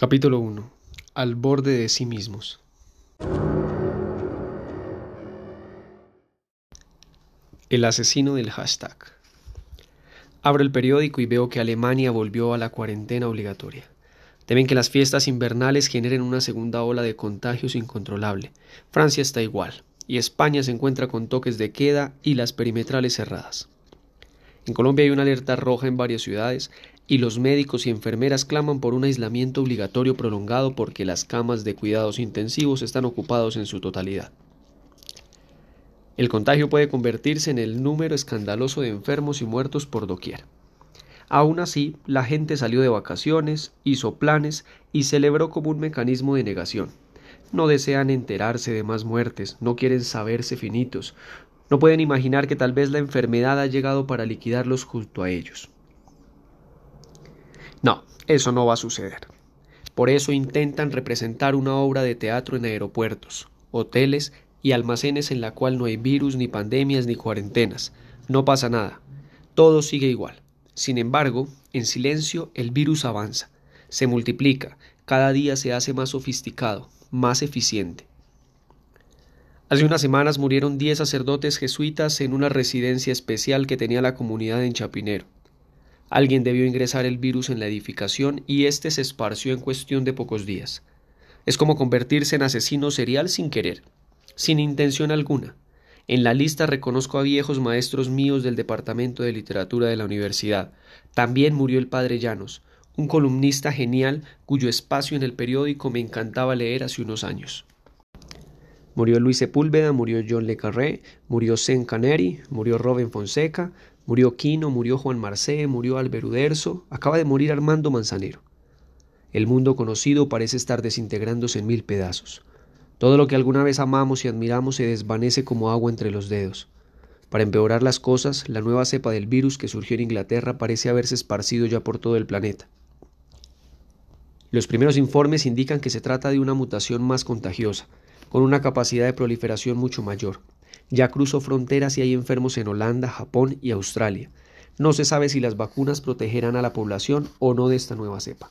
Capítulo 1. Al borde de sí mismos. El asesino del hashtag. Abro el periódico y veo que Alemania volvió a la cuarentena obligatoria. Temen que las fiestas invernales generen una segunda ola de contagios incontrolable. Francia está igual, y España se encuentra con toques de queda y las perimetrales cerradas. En Colombia hay una alerta roja en varias ciudades y los médicos y enfermeras claman por un aislamiento obligatorio prolongado porque las camas de cuidados intensivos están ocupados en su totalidad. El contagio puede convertirse en el número escandaloso de enfermos y muertos por doquier. Aún así, la gente salió de vacaciones, hizo planes y celebró como un mecanismo de negación. No desean enterarse de más muertes, no quieren saberse finitos, no pueden imaginar que tal vez la enfermedad ha llegado para liquidarlos junto a ellos. No, eso no va a suceder. Por eso intentan representar una obra de teatro en aeropuertos, hoteles y almacenes en la cual no hay virus, ni pandemias, ni cuarentenas. No pasa nada. Todo sigue igual. Sin embargo, en silencio el virus avanza, se multiplica, cada día se hace más sofisticado, más eficiente. Hace unas semanas murieron diez sacerdotes jesuitas en una residencia especial que tenía la comunidad en Chapinero. Alguien debió ingresar el virus en la edificación y éste se esparció en cuestión de pocos días. Es como convertirse en asesino serial sin querer, sin intención alguna. En la lista reconozco a viejos maestros míos del Departamento de Literatura de la Universidad. También murió el padre Llanos, un columnista genial cuyo espacio en el periódico me encantaba leer hace unos años. Murió Luis Sepúlveda, murió John Le Carré, murió Sen Caneri, murió Robin Fonseca, Murió Quino, murió Juan Marcé, murió Alberuderso, acaba de morir Armando Manzanero. El mundo conocido parece estar desintegrándose en mil pedazos. Todo lo que alguna vez amamos y admiramos se desvanece como agua entre los dedos. Para empeorar las cosas, la nueva cepa del virus que surgió en Inglaterra parece haberse esparcido ya por todo el planeta. Los primeros informes indican que se trata de una mutación más contagiosa, con una capacidad de proliferación mucho mayor. Ya cruzó fronteras y hay enfermos en Holanda, Japón y Australia. No se sabe si las vacunas protegerán a la población o no de esta nueva cepa.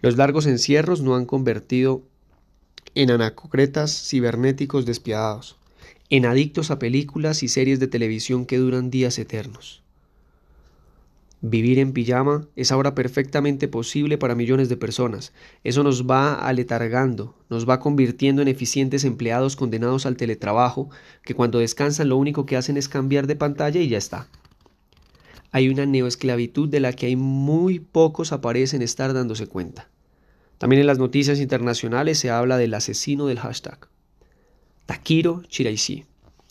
Los largos encierros no han convertido en anacocretas cibernéticos despiadados, en adictos a películas y series de televisión que duran días eternos. Vivir en pijama es ahora perfectamente posible para millones de personas. Eso nos va aletargando, nos va convirtiendo en eficientes empleados condenados al teletrabajo, que cuando descansan lo único que hacen es cambiar de pantalla y ya está. Hay una neoesclavitud de la que hay muy pocos aparecen estar dándose cuenta. También en las noticias internacionales se habla del asesino del hashtag. Takiro Chiraishi,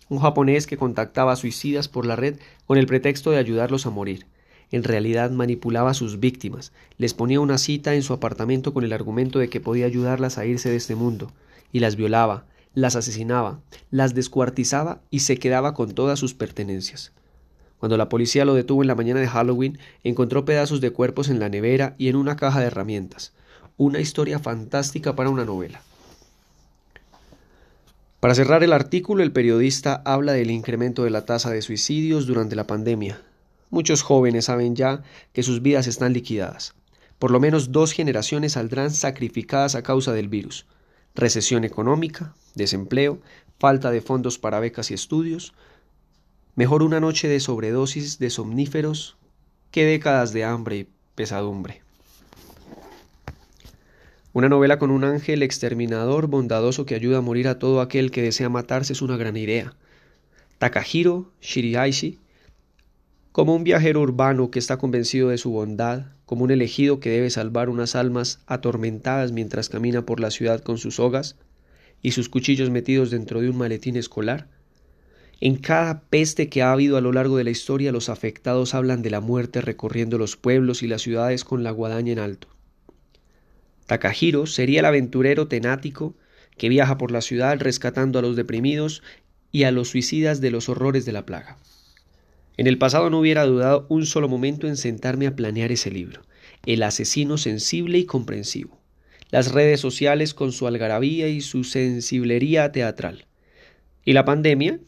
un japonés que contactaba a suicidas por la red con el pretexto de ayudarlos a morir en realidad manipulaba a sus víctimas, les ponía una cita en su apartamento con el argumento de que podía ayudarlas a irse de este mundo, y las violaba, las asesinaba, las descuartizaba y se quedaba con todas sus pertenencias. Cuando la policía lo detuvo en la mañana de Halloween, encontró pedazos de cuerpos en la nevera y en una caja de herramientas. Una historia fantástica para una novela. Para cerrar el artículo, el periodista habla del incremento de la tasa de suicidios durante la pandemia, Muchos jóvenes saben ya que sus vidas están liquidadas. Por lo menos dos generaciones saldrán sacrificadas a causa del virus. Recesión económica, desempleo, falta de fondos para becas y estudios. Mejor una noche de sobredosis de somníferos que décadas de hambre y pesadumbre. Una novela con un ángel exterminador bondadoso que ayuda a morir a todo aquel que desea matarse es una gran idea. Takahiro Shiriaishi como un viajero urbano que está convencido de su bondad, como un elegido que debe salvar unas almas atormentadas mientras camina por la ciudad con sus sogas y sus cuchillos metidos dentro de un maletín escolar. En cada peste que ha habido a lo largo de la historia los afectados hablan de la muerte recorriendo los pueblos y las ciudades con la guadaña en alto. Takahiro sería el aventurero tenático que viaja por la ciudad rescatando a los deprimidos y a los suicidas de los horrores de la plaga. En el pasado no hubiera dudado un solo momento en sentarme a planear ese libro, El asesino sensible y comprensivo. Las redes sociales con su algarabía y su sensiblería teatral. Y la pandemia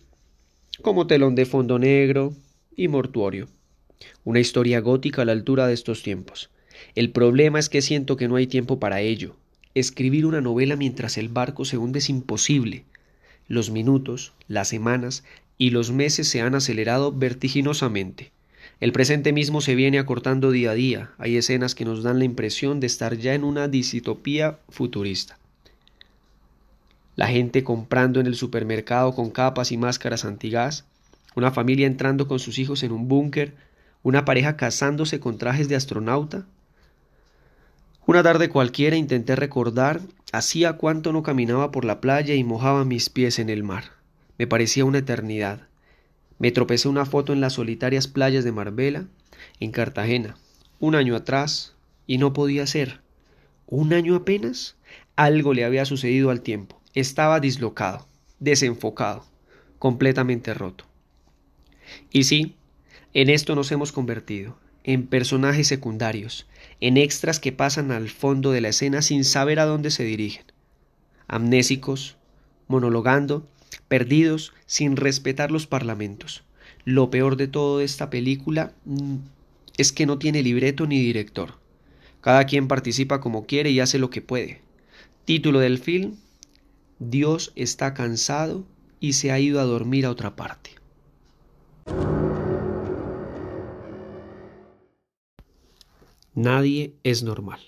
como telón de fondo negro y mortuorio. Una historia gótica a la altura de estos tiempos. El problema es que siento que no hay tiempo para ello. Escribir una novela mientras el barco se hunde es imposible. Los minutos, las semanas y los meses se han acelerado vertiginosamente. El presente mismo se viene acortando día a día. Hay escenas que nos dan la impresión de estar ya en una disitopía futurista. La gente comprando en el supermercado con capas y máscaras antigas, una familia entrando con sus hijos en un búnker, una pareja casándose con trajes de astronauta, una tarde cualquiera intenté recordar hacía cuánto no caminaba por la playa y mojaba mis pies en el mar. Me parecía una eternidad. Me tropecé una foto en las solitarias playas de Marbella, en Cartagena, un año atrás, y no podía ser. ¿Un año apenas? Algo le había sucedido al tiempo. Estaba dislocado, desenfocado, completamente roto. Y sí, en esto nos hemos convertido, en personajes secundarios, en extras que pasan al fondo de la escena sin saber a dónde se dirigen, amnésicos, monologando, perdidos, sin respetar los parlamentos. Lo peor de todo esta película mm, es que no tiene libreto ni director. Cada quien participa como quiere y hace lo que puede. Título del film, Dios está cansado y se ha ido a dormir a otra parte. Nadie es normal.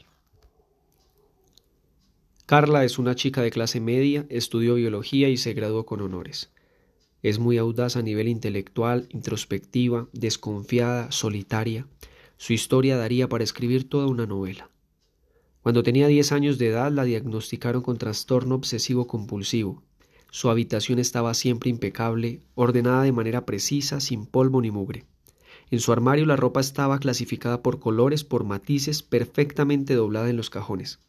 Carla es una chica de clase media, estudió biología y se graduó con honores. Es muy audaz a nivel intelectual, introspectiva, desconfiada, solitaria. Su historia daría para escribir toda una novela. Cuando tenía 10 años de edad la diagnosticaron con trastorno obsesivo compulsivo. Su habitación estaba siempre impecable, ordenada de manera precisa, sin polvo ni mugre. En su armario la ropa estaba clasificada por colores, por matices, perfectamente doblada en los cajones.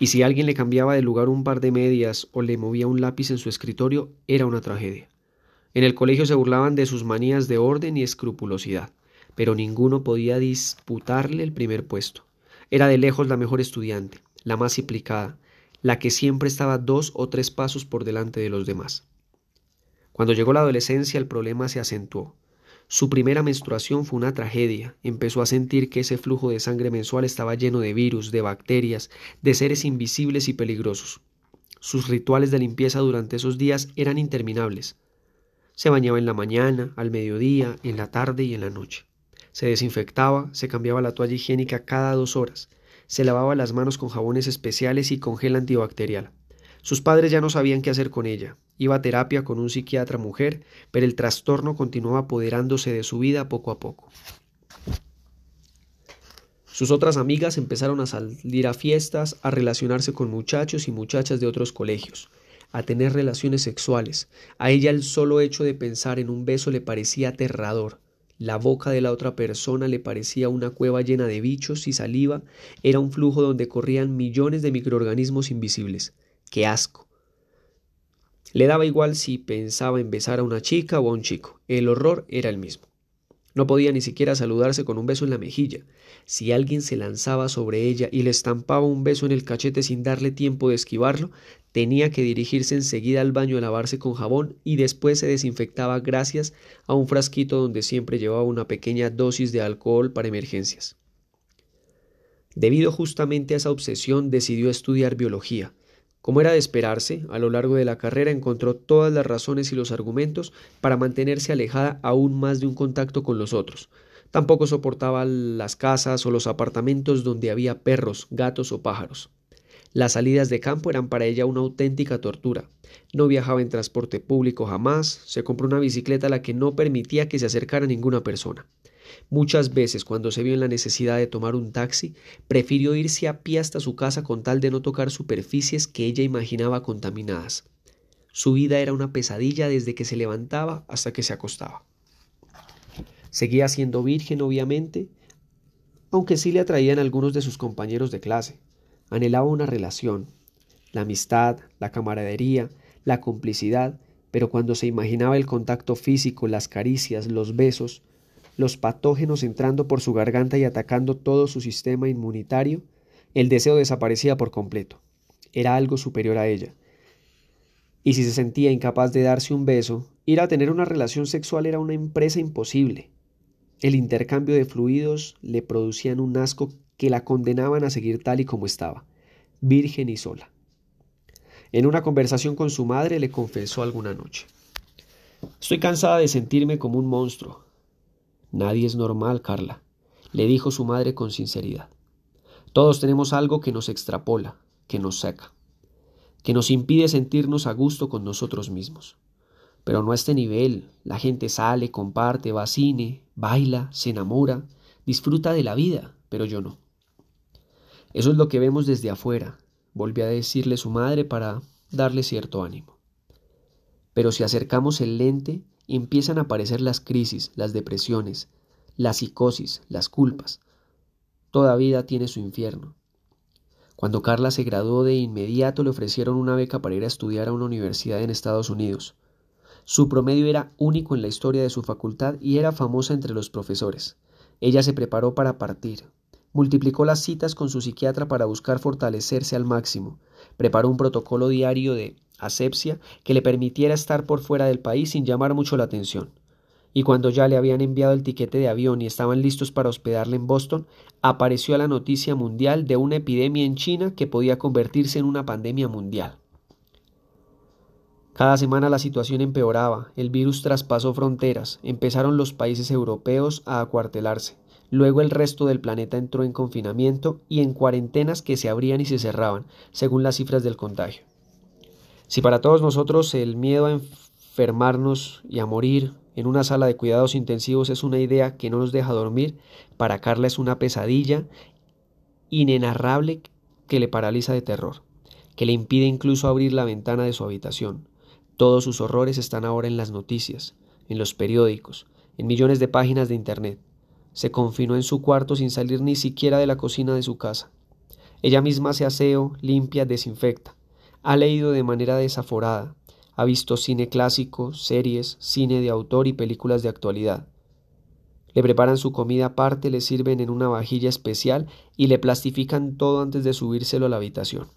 Y si alguien le cambiaba de lugar un par de medias o le movía un lápiz en su escritorio, era una tragedia. En el colegio se burlaban de sus manías de orden y escrupulosidad, pero ninguno podía disputarle el primer puesto. Era de lejos la mejor estudiante, la más implicada, la que siempre estaba dos o tres pasos por delante de los demás. Cuando llegó la adolescencia el problema se acentuó. Su primera menstruación fue una tragedia. Empezó a sentir que ese flujo de sangre mensual estaba lleno de virus, de bacterias, de seres invisibles y peligrosos. Sus rituales de limpieza durante esos días eran interminables. Se bañaba en la mañana, al mediodía, en la tarde y en la noche. Se desinfectaba, se cambiaba la toalla higiénica cada dos horas, se lavaba las manos con jabones especiales y con gel antibacterial. Sus padres ya no sabían qué hacer con ella. Iba a terapia con un psiquiatra mujer, pero el trastorno continuaba apoderándose de su vida poco a poco. Sus otras amigas empezaron a salir a fiestas, a relacionarse con muchachos y muchachas de otros colegios, a tener relaciones sexuales. A ella el solo hecho de pensar en un beso le parecía aterrador. La boca de la otra persona le parecía una cueva llena de bichos y saliva, era un flujo donde corrían millones de microorganismos invisibles. ¡Qué asco! Le daba igual si pensaba en besar a una chica o a un chico, el horror era el mismo. No podía ni siquiera saludarse con un beso en la mejilla. Si alguien se lanzaba sobre ella y le estampaba un beso en el cachete sin darle tiempo de esquivarlo, tenía que dirigirse enseguida al baño a lavarse con jabón y después se desinfectaba gracias a un frasquito donde siempre llevaba una pequeña dosis de alcohol para emergencias. Debido justamente a esa obsesión decidió estudiar biología, como era de esperarse, a lo largo de la carrera encontró todas las razones y los argumentos para mantenerse alejada aún más de un contacto con los otros. Tampoco soportaba las casas o los apartamentos donde había perros, gatos o pájaros. Las salidas de campo eran para ella una auténtica tortura. No viajaba en transporte público jamás, se compró una bicicleta a la que no permitía que se acercara ninguna persona. Muchas veces, cuando se vio en la necesidad de tomar un taxi, prefirió irse a pie hasta su casa con tal de no tocar superficies que ella imaginaba contaminadas. Su vida era una pesadilla desde que se levantaba hasta que se acostaba. Seguía siendo virgen, obviamente, aunque sí le atraían algunos de sus compañeros de clase. Anhelaba una relación, la amistad, la camaradería, la complicidad, pero cuando se imaginaba el contacto físico, las caricias, los besos, los patógenos entrando por su garganta y atacando todo su sistema inmunitario, el deseo desaparecía por completo. Era algo superior a ella. Y si se sentía incapaz de darse un beso, ir a tener una relación sexual era una empresa imposible. el intercambio de fluidos le producían un asco que la condenaban a seguir tal y como estaba, virgen y sola. En una conversación con su madre le confesó alguna noche. Estoy cansada de sentirme como un monstruo. Nadie es normal, Carla, le dijo su madre con sinceridad. Todos tenemos algo que nos extrapola, que nos saca, que nos impide sentirnos a gusto con nosotros mismos. Pero no a este nivel. La gente sale, comparte, va a cine, baila, se enamora, disfruta de la vida, pero yo no. Eso es lo que vemos desde afuera, volvió a decirle su madre para darle cierto ánimo. Pero si acercamos el lente, empiezan a aparecer las crisis, las depresiones, la psicosis, las culpas. Toda vida tiene su infierno. Cuando Carla se graduó de inmediato le ofrecieron una beca para ir a estudiar a una universidad en Estados Unidos. Su promedio era único en la historia de su facultad y era famosa entre los profesores. Ella se preparó para partir. Multiplicó las citas con su psiquiatra para buscar fortalecerse al máximo. Preparó un protocolo diario de asepsia que le permitiera estar por fuera del país sin llamar mucho la atención. Y cuando ya le habían enviado el tiquete de avión y estaban listos para hospedarle en Boston, apareció la noticia mundial de una epidemia en China que podía convertirse en una pandemia mundial. Cada semana la situación empeoraba, el virus traspasó fronteras, empezaron los países europeos a acuartelarse, luego el resto del planeta entró en confinamiento y en cuarentenas que se abrían y se cerraban, según las cifras del contagio. Si para todos nosotros el miedo a enfermarnos y a morir en una sala de cuidados intensivos es una idea que no nos deja dormir, para Carla es una pesadilla inenarrable que le paraliza de terror, que le impide incluso abrir la ventana de su habitación. Todos sus horrores están ahora en las noticias, en los periódicos, en millones de páginas de Internet. Se confinó en su cuarto sin salir ni siquiera de la cocina de su casa. Ella misma se aseo, limpia, desinfecta. Ha leído de manera desaforada, ha visto cine clásico, series, cine de autor y películas de actualidad. Le preparan su comida aparte, le sirven en una vajilla especial y le plastifican todo antes de subírselo a la habitación.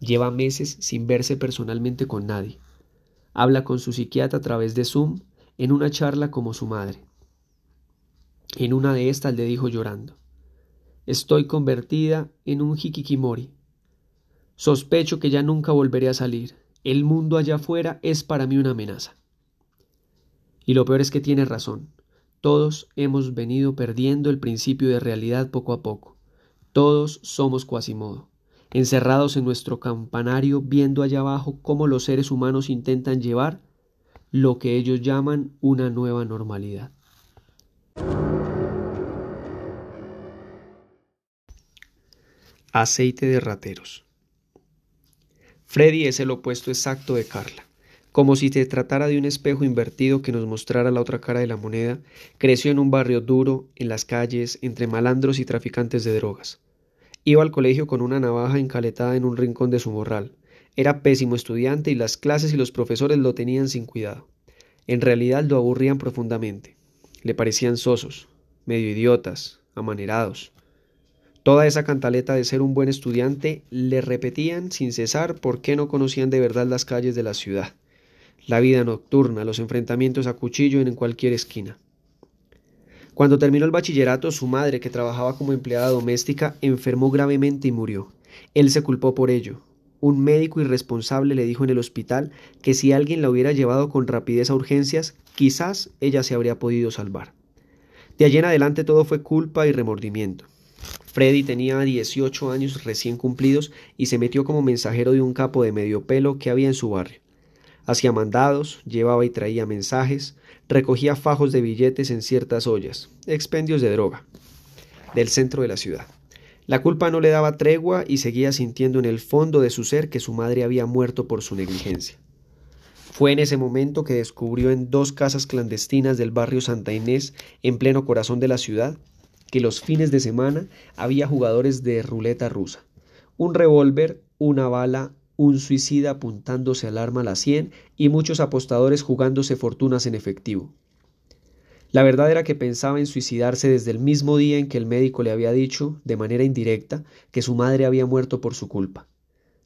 Lleva meses sin verse personalmente con nadie. Habla con su psiquiatra a través de Zoom en una charla como su madre. En una de estas le dijo llorando Estoy convertida en un hikikimori. Sospecho que ya nunca volveré a salir. El mundo allá afuera es para mí una amenaza. Y lo peor es que tiene razón. Todos hemos venido perdiendo el principio de realidad poco a poco. Todos somos Quasimodo, encerrados en nuestro campanario viendo allá abajo cómo los seres humanos intentan llevar lo que ellos llaman una nueva normalidad. Aceite de rateros. Freddy es el opuesto exacto de Carla. Como si se tratara de un espejo invertido que nos mostrara la otra cara de la moneda, creció en un barrio duro, en las calles, entre malandros y traficantes de drogas. Iba al colegio con una navaja encaletada en un rincón de su morral. Era pésimo estudiante y las clases y los profesores lo tenían sin cuidado. En realidad lo aburrían profundamente. Le parecían sosos, medio idiotas, amanerados. Toda esa cantaleta de ser un buen estudiante le repetían sin cesar por qué no conocían de verdad las calles de la ciudad, la vida nocturna, los enfrentamientos a cuchillo en cualquier esquina. Cuando terminó el bachillerato, su madre, que trabajaba como empleada doméstica, enfermó gravemente y murió. Él se culpó por ello. Un médico irresponsable le dijo en el hospital que si alguien la hubiera llevado con rapidez a urgencias, quizás ella se habría podido salvar. De allí en adelante todo fue culpa y remordimiento. Freddy tenía 18 años recién cumplidos y se metió como mensajero de un capo de medio pelo que había en su barrio. Hacía mandados, llevaba y traía mensajes, recogía fajos de billetes en ciertas ollas, expendios de droga, del centro de la ciudad. La culpa no le daba tregua y seguía sintiendo en el fondo de su ser que su madre había muerto por su negligencia. Fue en ese momento que descubrió en dos casas clandestinas del barrio Santa Inés, en pleno corazón de la ciudad, que los fines de semana había jugadores de ruleta rusa. Un revólver, una bala, un suicida apuntándose al arma a la sien y muchos apostadores jugándose fortunas en efectivo. La verdad era que pensaba en suicidarse desde el mismo día en que el médico le había dicho, de manera indirecta, que su madre había muerto por su culpa.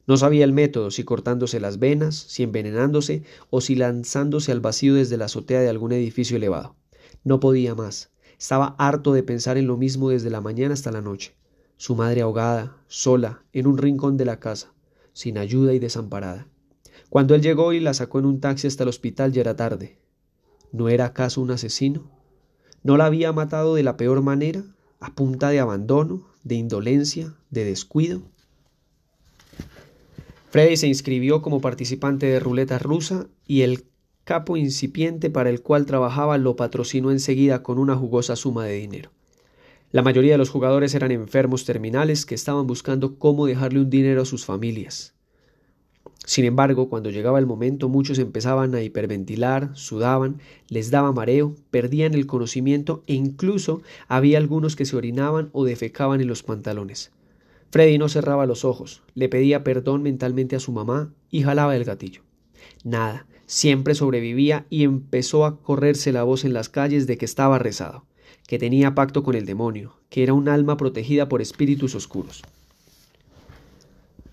No sabía el método, si cortándose las venas, si envenenándose o si lanzándose al vacío desde la azotea de algún edificio elevado. No podía más. Estaba harto de pensar en lo mismo desde la mañana hasta la noche. Su madre ahogada, sola, en un rincón de la casa, sin ayuda y desamparada. Cuando él llegó y la sacó en un taxi hasta el hospital ya era tarde. ¿No era acaso un asesino? ¿No la había matado de la peor manera, a punta de abandono, de indolencia, de descuido? Freddy se inscribió como participante de ruleta rusa y el capo incipiente para el cual trabajaba lo patrocinó enseguida con una jugosa suma de dinero. La mayoría de los jugadores eran enfermos terminales que estaban buscando cómo dejarle un dinero a sus familias. Sin embargo, cuando llegaba el momento, muchos empezaban a hiperventilar, sudaban, les daba mareo, perdían el conocimiento e incluso había algunos que se orinaban o defecaban en los pantalones. Freddy no cerraba los ojos, le pedía perdón mentalmente a su mamá y jalaba el gatillo. Nada, siempre sobrevivía y empezó a correrse la voz en las calles de que estaba rezado, que tenía pacto con el demonio, que era un alma protegida por espíritus oscuros.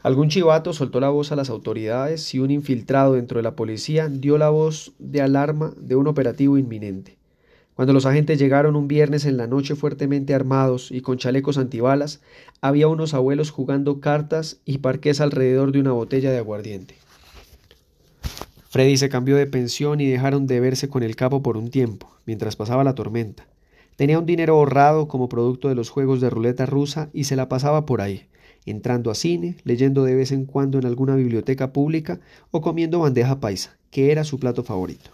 Algún chivato soltó la voz a las autoridades y un infiltrado dentro de la policía dio la voz de alarma de un operativo inminente. Cuando los agentes llegaron un viernes en la noche fuertemente armados y con chalecos antibalas, había unos abuelos jugando cartas y parques alrededor de una botella de aguardiente. Freddy se cambió de pensión y dejaron de verse con el capo por un tiempo, mientras pasaba la tormenta. Tenía un dinero ahorrado como producto de los juegos de ruleta rusa y se la pasaba por ahí, entrando a cine, leyendo de vez en cuando en alguna biblioteca pública o comiendo bandeja paisa, que era su plato favorito.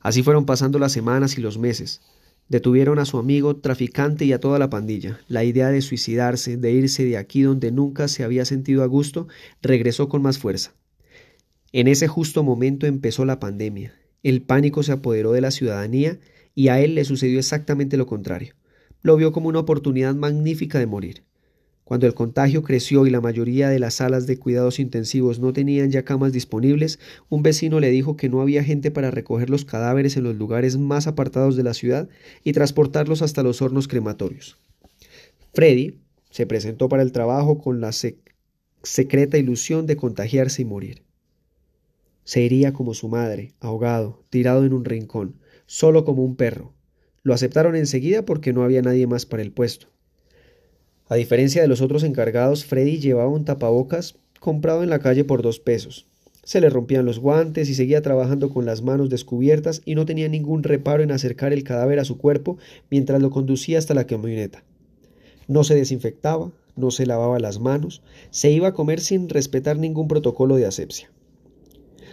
Así fueron pasando las semanas y los meses. Detuvieron a su amigo traficante y a toda la pandilla. La idea de suicidarse, de irse de aquí donde nunca se había sentido a gusto, regresó con más fuerza. En ese justo momento empezó la pandemia. El pánico se apoderó de la ciudadanía y a él le sucedió exactamente lo contrario. Lo vio como una oportunidad magnífica de morir. Cuando el contagio creció y la mayoría de las salas de cuidados intensivos no tenían ya camas disponibles, un vecino le dijo que no había gente para recoger los cadáveres en los lugares más apartados de la ciudad y transportarlos hasta los hornos crematorios. Freddy se presentó para el trabajo con la secreta ilusión de contagiarse y morir. Se iría como su madre, ahogado, tirado en un rincón, solo como un perro. Lo aceptaron enseguida porque no había nadie más para el puesto. A diferencia de los otros encargados, Freddy llevaba un tapabocas comprado en la calle por dos pesos. Se le rompían los guantes y seguía trabajando con las manos descubiertas y no tenía ningún reparo en acercar el cadáver a su cuerpo mientras lo conducía hasta la camioneta. No se desinfectaba, no se lavaba las manos, se iba a comer sin respetar ningún protocolo de asepsia.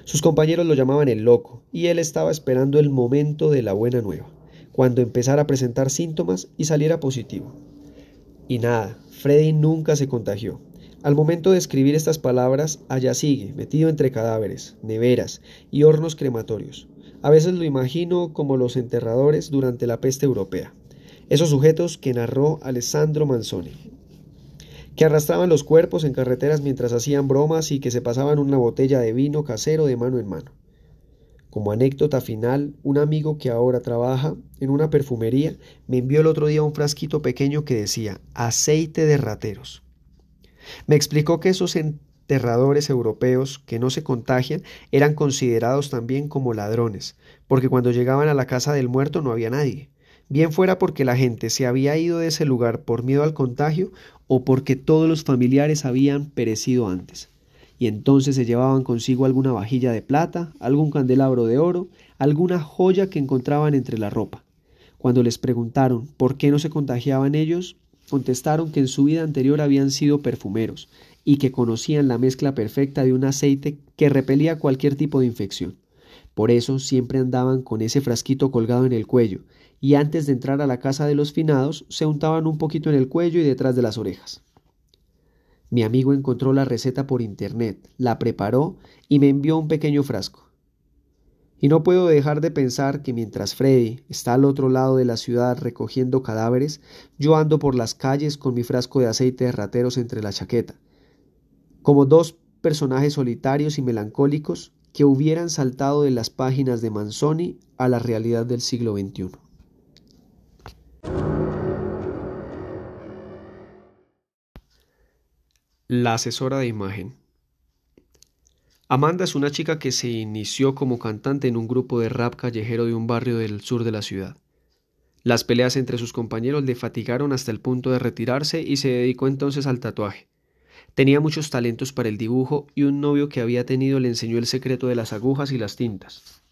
Sus compañeros lo llamaban el loco, y él estaba esperando el momento de la buena nueva, cuando empezara a presentar síntomas y saliera positivo. Y nada, Freddy nunca se contagió. Al momento de escribir estas palabras, allá sigue, metido entre cadáveres, neveras y hornos crematorios. A veces lo imagino como los enterradores durante la peste europea, esos sujetos que narró Alessandro Manzoni, que arrastraban los cuerpos en carreteras mientras hacían bromas y que se pasaban una botella de vino casero de mano en mano. Como anécdota final, un amigo que ahora trabaja en una perfumería me envió el otro día un frasquito pequeño que decía aceite de rateros. Me explicó que esos enterradores europeos que no se contagian eran considerados también como ladrones, porque cuando llegaban a la casa del muerto no había nadie, bien fuera porque la gente se había ido de ese lugar por miedo al contagio o porque todos los familiares habían perecido antes y entonces se llevaban consigo alguna vajilla de plata, algún candelabro de oro, alguna joya que encontraban entre la ropa. Cuando les preguntaron por qué no se contagiaban ellos, contestaron que en su vida anterior habían sido perfumeros y que conocían la mezcla perfecta de un aceite que repelía cualquier tipo de infección. Por eso siempre andaban con ese frasquito colgado en el cuello, y antes de entrar a la casa de los finados se untaban un poquito en el cuello y detrás de las orejas. Mi amigo encontró la receta por internet, la preparó y me envió un pequeño frasco. Y no puedo dejar de pensar que mientras Freddy está al otro lado de la ciudad recogiendo cadáveres, yo ando por las calles con mi frasco de aceite de rateros entre la chaqueta, como dos personajes solitarios y melancólicos que hubieran saltado de las páginas de Manzoni a la realidad del siglo XXI. La asesora de imagen. Amanda es una chica que se inició como cantante en un grupo de rap callejero de un barrio del sur de la ciudad. Las peleas entre sus compañeros le fatigaron hasta el punto de retirarse y se dedicó entonces al tatuaje. Tenía muchos talentos para el dibujo y un novio que había tenido le enseñó el secreto de las agujas y las tintas.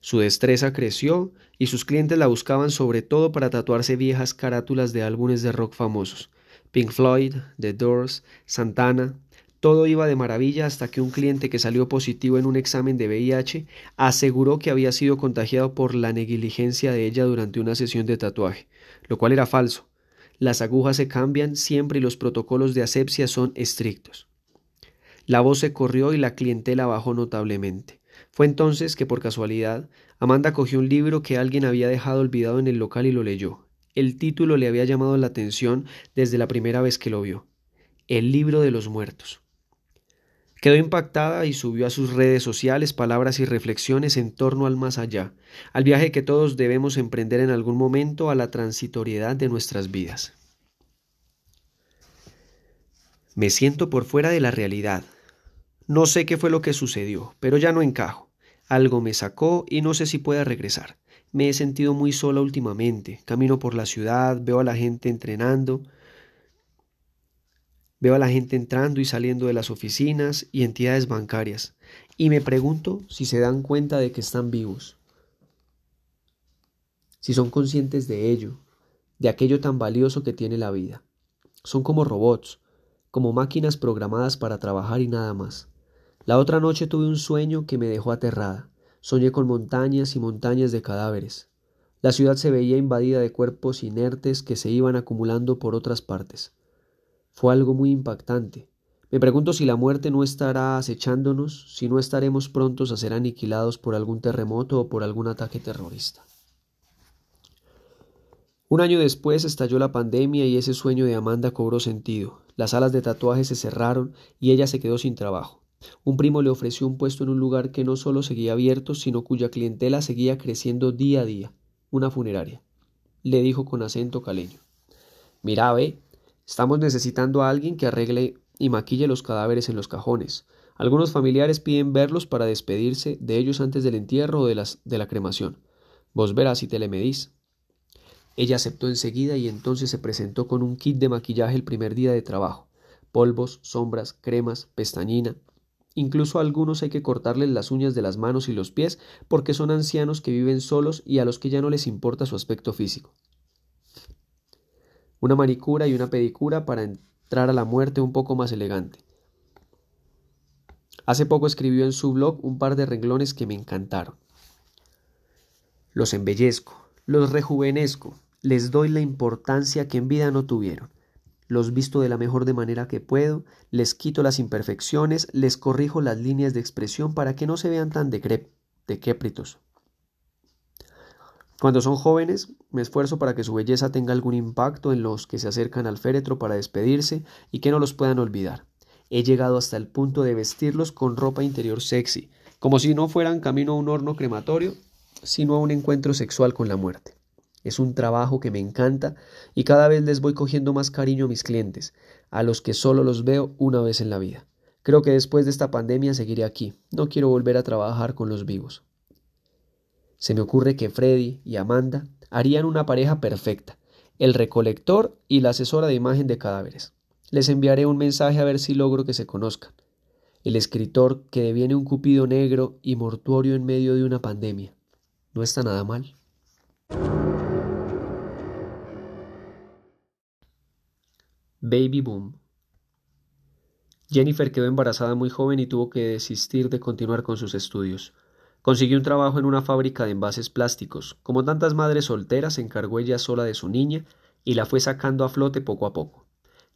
Su destreza creció y sus clientes la buscaban sobre todo para tatuarse viejas carátulas de álbumes de rock famosos. Pink Floyd, The Doors, Santana, todo iba de maravilla hasta que un cliente que salió positivo en un examen de VIH aseguró que había sido contagiado por la negligencia de ella durante una sesión de tatuaje, lo cual era falso. Las agujas se cambian siempre y los protocolos de asepsia son estrictos. La voz se corrió y la clientela bajó notablemente. Fue entonces que por casualidad Amanda cogió un libro que alguien había dejado olvidado en el local y lo leyó. El título le había llamado la atención desde la primera vez que lo vio. El libro de los muertos. Quedó impactada y subió a sus redes sociales palabras y reflexiones en torno al más allá, al viaje que todos debemos emprender en algún momento a la transitoriedad de nuestras vidas. Me siento por fuera de la realidad. No sé qué fue lo que sucedió, pero ya no encajo. Algo me sacó y no sé si pueda regresar. Me he sentido muy sola últimamente. Camino por la ciudad, veo a la gente entrenando, Veo a la gente entrando y saliendo de las oficinas y entidades bancarias y me pregunto si se dan cuenta de que están vivos, si son conscientes de ello, de aquello tan valioso que tiene la vida. Son como robots, como máquinas programadas para trabajar y nada más. La otra noche tuve un sueño que me dejó aterrada. Soñé con montañas y montañas de cadáveres. La ciudad se veía invadida de cuerpos inertes que se iban acumulando por otras partes. Fue algo muy impactante. Me pregunto si la muerte no estará acechándonos, si no estaremos prontos a ser aniquilados por algún terremoto o por algún ataque terrorista. Un año después estalló la pandemia y ese sueño de Amanda cobró sentido. Las salas de tatuaje se cerraron y ella se quedó sin trabajo. Un primo le ofreció un puesto en un lugar que no solo seguía abierto, sino cuya clientela seguía creciendo día a día, una funeraria. Le dijo con acento caleño. Mira, ve, Estamos necesitando a alguien que arregle y maquille los cadáveres en los cajones. Algunos familiares piden verlos para despedirse de ellos antes del entierro o de, las, de la cremación. Vos verás si te le medís. Ella aceptó enseguida y entonces se presentó con un kit de maquillaje el primer día de trabajo. Polvos, sombras, cremas, pestañina. Incluso a algunos hay que cortarles las uñas de las manos y los pies porque son ancianos que viven solos y a los que ya no les importa su aspecto físico una manicura y una pedicura para entrar a la muerte un poco más elegante. Hace poco escribió en su blog un par de renglones que me encantaron. Los embellezco, los rejuvenezco, les doy la importancia que en vida no tuvieron. Los visto de la mejor de manera que puedo, les quito las imperfecciones, les corrijo las líneas de expresión para que no se vean tan decrépitos. Cuando son jóvenes, me esfuerzo para que su belleza tenga algún impacto en los que se acercan al féretro para despedirse y que no los puedan olvidar. He llegado hasta el punto de vestirlos con ropa interior sexy, como si no fueran camino a un horno crematorio, sino a un encuentro sexual con la muerte. Es un trabajo que me encanta y cada vez les voy cogiendo más cariño a mis clientes, a los que solo los veo una vez en la vida. Creo que después de esta pandemia seguiré aquí. No quiero volver a trabajar con los vivos. Se me ocurre que Freddy y Amanda harían una pareja perfecta, el recolector y la asesora de imagen de cadáveres. Les enviaré un mensaje a ver si logro que se conozcan. El escritor que deviene un cupido negro y mortuorio en medio de una pandemia. No está nada mal. Baby Boom. Jennifer quedó embarazada muy joven y tuvo que desistir de continuar con sus estudios. Consiguió un trabajo en una fábrica de envases plásticos. Como tantas madres solteras, se encargó ella sola de su niña y la fue sacando a flote poco a poco.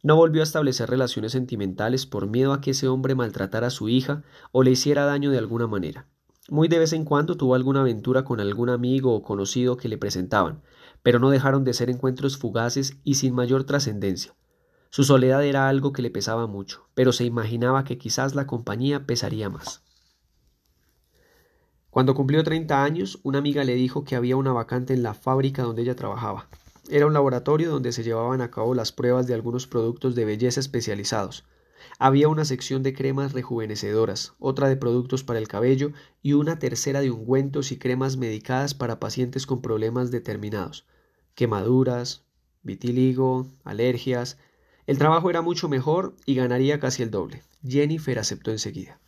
No volvió a establecer relaciones sentimentales por miedo a que ese hombre maltratara a su hija o le hiciera daño de alguna manera. Muy de vez en cuando tuvo alguna aventura con algún amigo o conocido que le presentaban, pero no dejaron de ser encuentros fugaces y sin mayor trascendencia. Su soledad era algo que le pesaba mucho, pero se imaginaba que quizás la compañía pesaría más. Cuando cumplió 30 años, una amiga le dijo que había una vacante en la fábrica donde ella trabajaba. Era un laboratorio donde se llevaban a cabo las pruebas de algunos productos de belleza especializados. Había una sección de cremas rejuvenecedoras, otra de productos para el cabello y una tercera de ungüentos y cremas medicadas para pacientes con problemas determinados, quemaduras, vitiligo, alergias. El trabajo era mucho mejor y ganaría casi el doble. Jennifer aceptó enseguida.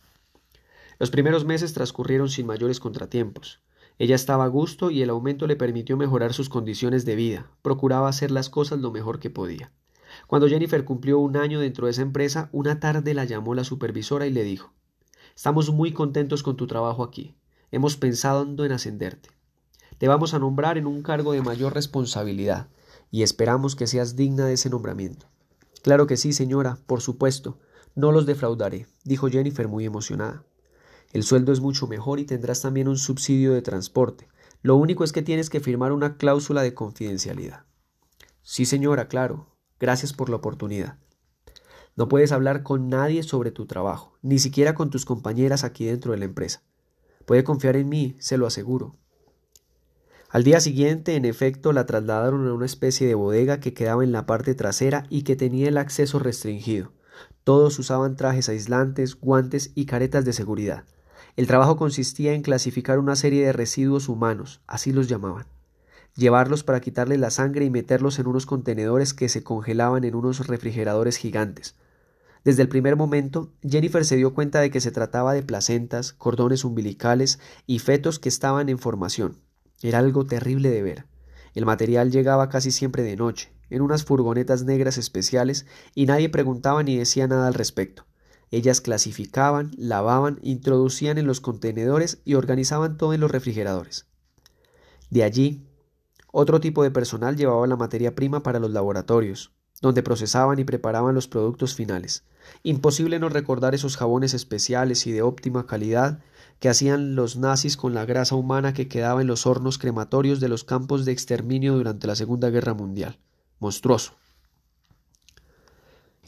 Los primeros meses transcurrieron sin mayores contratiempos. Ella estaba a gusto y el aumento le permitió mejorar sus condiciones de vida. Procuraba hacer las cosas lo mejor que podía. Cuando Jennifer cumplió un año dentro de esa empresa, una tarde la llamó la supervisora y le dijo Estamos muy contentos con tu trabajo aquí. Hemos pensado en ascenderte. Te vamos a nombrar en un cargo de mayor responsabilidad y esperamos que seas digna de ese nombramiento. Claro que sí, señora, por supuesto. No los defraudaré, dijo Jennifer muy emocionada. El sueldo es mucho mejor y tendrás también un subsidio de transporte. Lo único es que tienes que firmar una cláusula de confidencialidad. Sí, señora, claro. Gracias por la oportunidad. No puedes hablar con nadie sobre tu trabajo, ni siquiera con tus compañeras aquí dentro de la empresa. Puede confiar en mí, se lo aseguro. Al día siguiente, en efecto, la trasladaron a una especie de bodega que quedaba en la parte trasera y que tenía el acceso restringido. Todos usaban trajes aislantes, guantes y caretas de seguridad. El trabajo consistía en clasificar una serie de residuos humanos, así los llamaban, llevarlos para quitarles la sangre y meterlos en unos contenedores que se congelaban en unos refrigeradores gigantes. Desde el primer momento, Jennifer se dio cuenta de que se trataba de placentas, cordones umbilicales y fetos que estaban en formación. Era algo terrible de ver. El material llegaba casi siempre de noche, en unas furgonetas negras especiales, y nadie preguntaba ni decía nada al respecto. Ellas clasificaban, lavaban, introducían en los contenedores y organizaban todo en los refrigeradores. De allí, otro tipo de personal llevaba la materia prima para los laboratorios, donde procesaban y preparaban los productos finales. Imposible no recordar esos jabones especiales y de óptima calidad que hacían los nazis con la grasa humana que quedaba en los hornos crematorios de los campos de exterminio durante la Segunda Guerra Mundial. Monstruoso.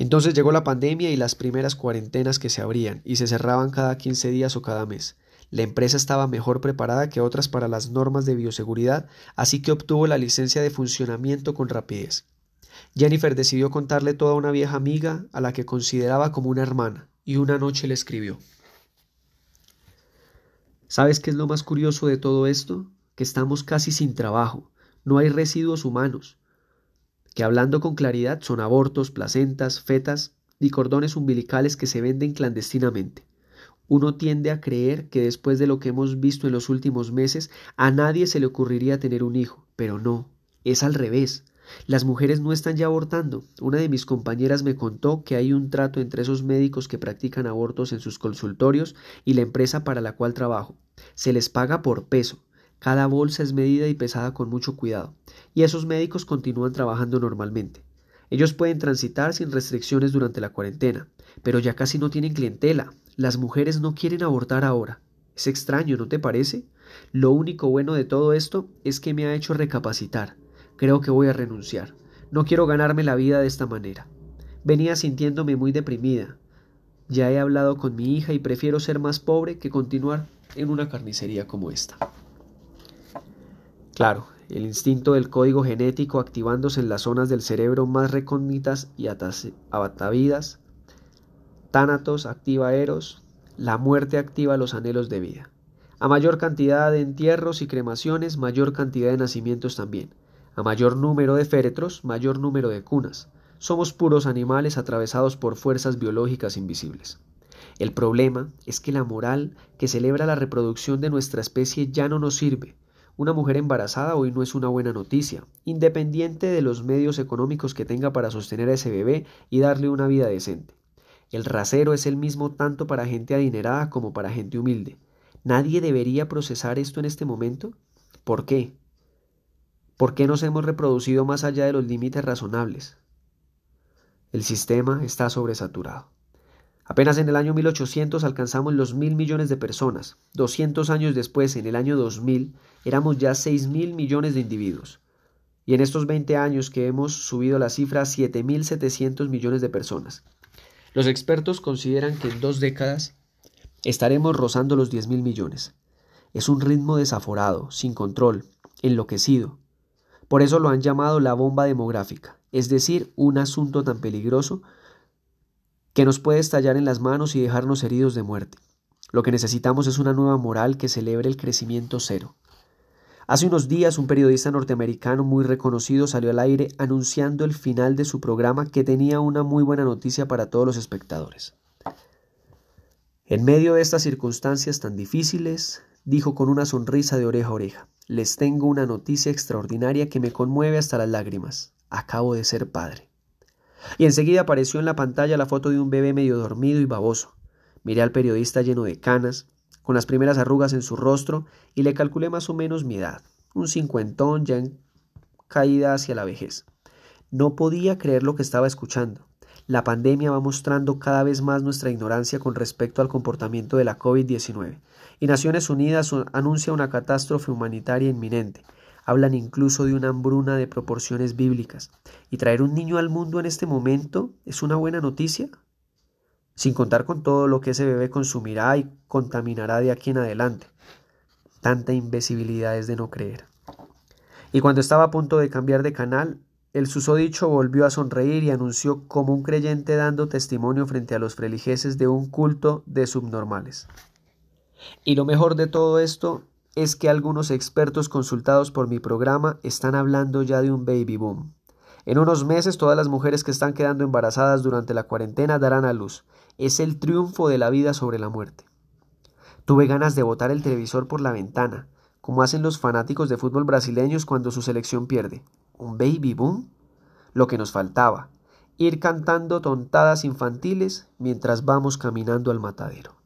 Entonces llegó la pandemia y las primeras cuarentenas que se abrían y se cerraban cada 15 días o cada mes. La empresa estaba mejor preparada que otras para las normas de bioseguridad, así que obtuvo la licencia de funcionamiento con rapidez. Jennifer decidió contarle toda a una vieja amiga a la que consideraba como una hermana, y una noche le escribió. ¿Sabes qué es lo más curioso de todo esto? Que estamos casi sin trabajo, no hay residuos humanos que hablando con claridad son abortos, placentas, fetas y cordones umbilicales que se venden clandestinamente. Uno tiende a creer que después de lo que hemos visto en los últimos meses, a nadie se le ocurriría tener un hijo, pero no, es al revés. Las mujeres no están ya abortando. Una de mis compañeras me contó que hay un trato entre esos médicos que practican abortos en sus consultorios y la empresa para la cual trabajo. Se les paga por peso. Cada bolsa es medida y pesada con mucho cuidado, y esos médicos continúan trabajando normalmente. Ellos pueden transitar sin restricciones durante la cuarentena, pero ya casi no tienen clientela. Las mujeres no quieren abortar ahora. Es extraño, ¿no te parece? Lo único bueno de todo esto es que me ha hecho recapacitar. Creo que voy a renunciar. No quiero ganarme la vida de esta manera. Venía sintiéndome muy deprimida. Ya he hablado con mi hija y prefiero ser más pobre que continuar en una carnicería como esta. Claro, el instinto del código genético activándose en las zonas del cerebro más recónditas y abatavidas. Tánatos activa Eros, la muerte activa los anhelos de vida. A mayor cantidad de entierros y cremaciones, mayor cantidad de nacimientos también. A mayor número de féretros, mayor número de cunas. Somos puros animales atravesados por fuerzas biológicas invisibles. El problema es que la moral que celebra la reproducción de nuestra especie ya no nos sirve, una mujer embarazada hoy no es una buena noticia, independiente de los medios económicos que tenga para sostener a ese bebé y darle una vida decente. El rasero es el mismo tanto para gente adinerada como para gente humilde. ¿Nadie debería procesar esto en este momento? ¿Por qué? ¿Por qué nos hemos reproducido más allá de los límites razonables? El sistema está sobresaturado. Apenas en el año 1800 alcanzamos los mil millones de personas. 200 años después, en el año 2000, éramos ya seis mil millones de individuos. Y en estos 20 años que hemos subido la cifra a 7.700 millones de personas. Los expertos consideran que en dos décadas estaremos rozando los 10.000 millones. Es un ritmo desaforado, sin control, enloquecido. Por eso lo han llamado la bomba demográfica, es decir, un asunto tan peligroso que nos puede estallar en las manos y dejarnos heridos de muerte. Lo que necesitamos es una nueva moral que celebre el crecimiento cero. Hace unos días un periodista norteamericano muy reconocido salió al aire anunciando el final de su programa que tenía una muy buena noticia para todos los espectadores. En medio de estas circunstancias tan difíciles, dijo con una sonrisa de oreja a oreja, les tengo una noticia extraordinaria que me conmueve hasta las lágrimas. Acabo de ser padre. Y enseguida apareció en la pantalla la foto de un bebé medio dormido y baboso. Miré al periodista lleno de canas, con las primeras arrugas en su rostro, y le calculé más o menos mi edad, un cincuentón ya en caída hacia la vejez. No podía creer lo que estaba escuchando. La pandemia va mostrando cada vez más nuestra ignorancia con respecto al comportamiento de la COVID-19, y Naciones Unidas anuncia una catástrofe humanitaria inminente. Hablan incluso de una hambruna de proporciones bíblicas. ¿Y traer un niño al mundo en este momento es una buena noticia? sin contar con todo lo que ese bebé consumirá y contaminará de aquí en adelante. Tanta invisibilidad es de no creer. Y cuando estaba a punto de cambiar de canal, el susodicho volvió a sonreír y anunció como un creyente dando testimonio frente a los feligreses de un culto de subnormales. Y lo mejor de todo esto es que algunos expertos consultados por mi programa están hablando ya de un baby boom. En unos meses todas las mujeres que están quedando embarazadas durante la cuarentena darán a luz es el triunfo de la vida sobre la muerte. Tuve ganas de botar el televisor por la ventana, como hacen los fanáticos de fútbol brasileños cuando su selección pierde. ¿Un baby boom? Lo que nos faltaba, ir cantando tontadas infantiles mientras vamos caminando al matadero.